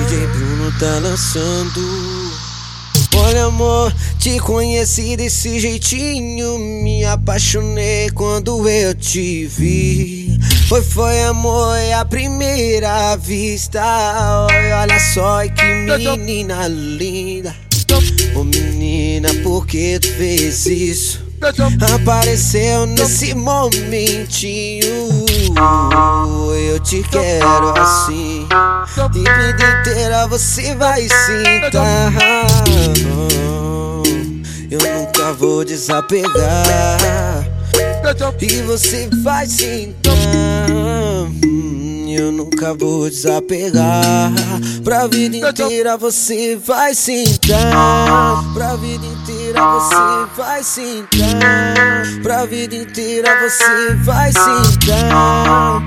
DJ Bruno tá lançando. Olha, amor, te conheci desse jeitinho. Me apaixonei quando eu te vi. Foi, foi amor, é a primeira vista. Olha só que menina linda. Menina, por que tu fez isso? Apareceu nesse momentinho. Eu te quero assim. E vida inteira você vai sentar. Eu nunca vou desapegar. E você vai sentar. Nunca vou desapegar. Pra vida inteira você vai sentar. Pra vida inteira você vai sentar. Pra vida inteira você vai sentar.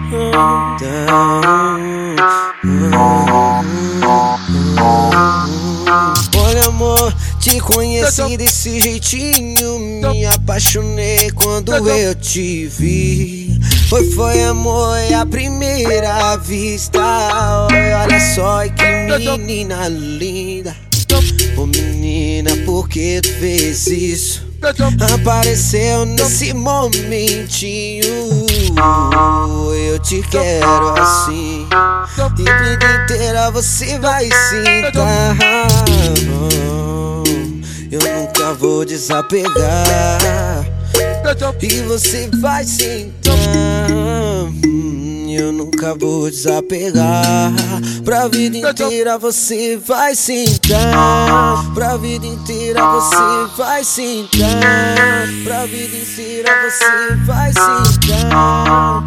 Olha, amor, te conheci desse jeitinho. Me apaixonei quando eu te vi. Foi, foi amor é a primeira vista. Olha só que menina linda. Ô oh, menina, por que tu fez isso? Apareceu nesse momentinho. Eu te quero assim. E vida inteira você vai sentar. Eu nunca vou desapegar. E você vai sentar. Eu nunca vou desapegar. Pra vida inteira você vai sentar. Pra vida inteira você vai sentar. Pra vida inteira você vai sentar.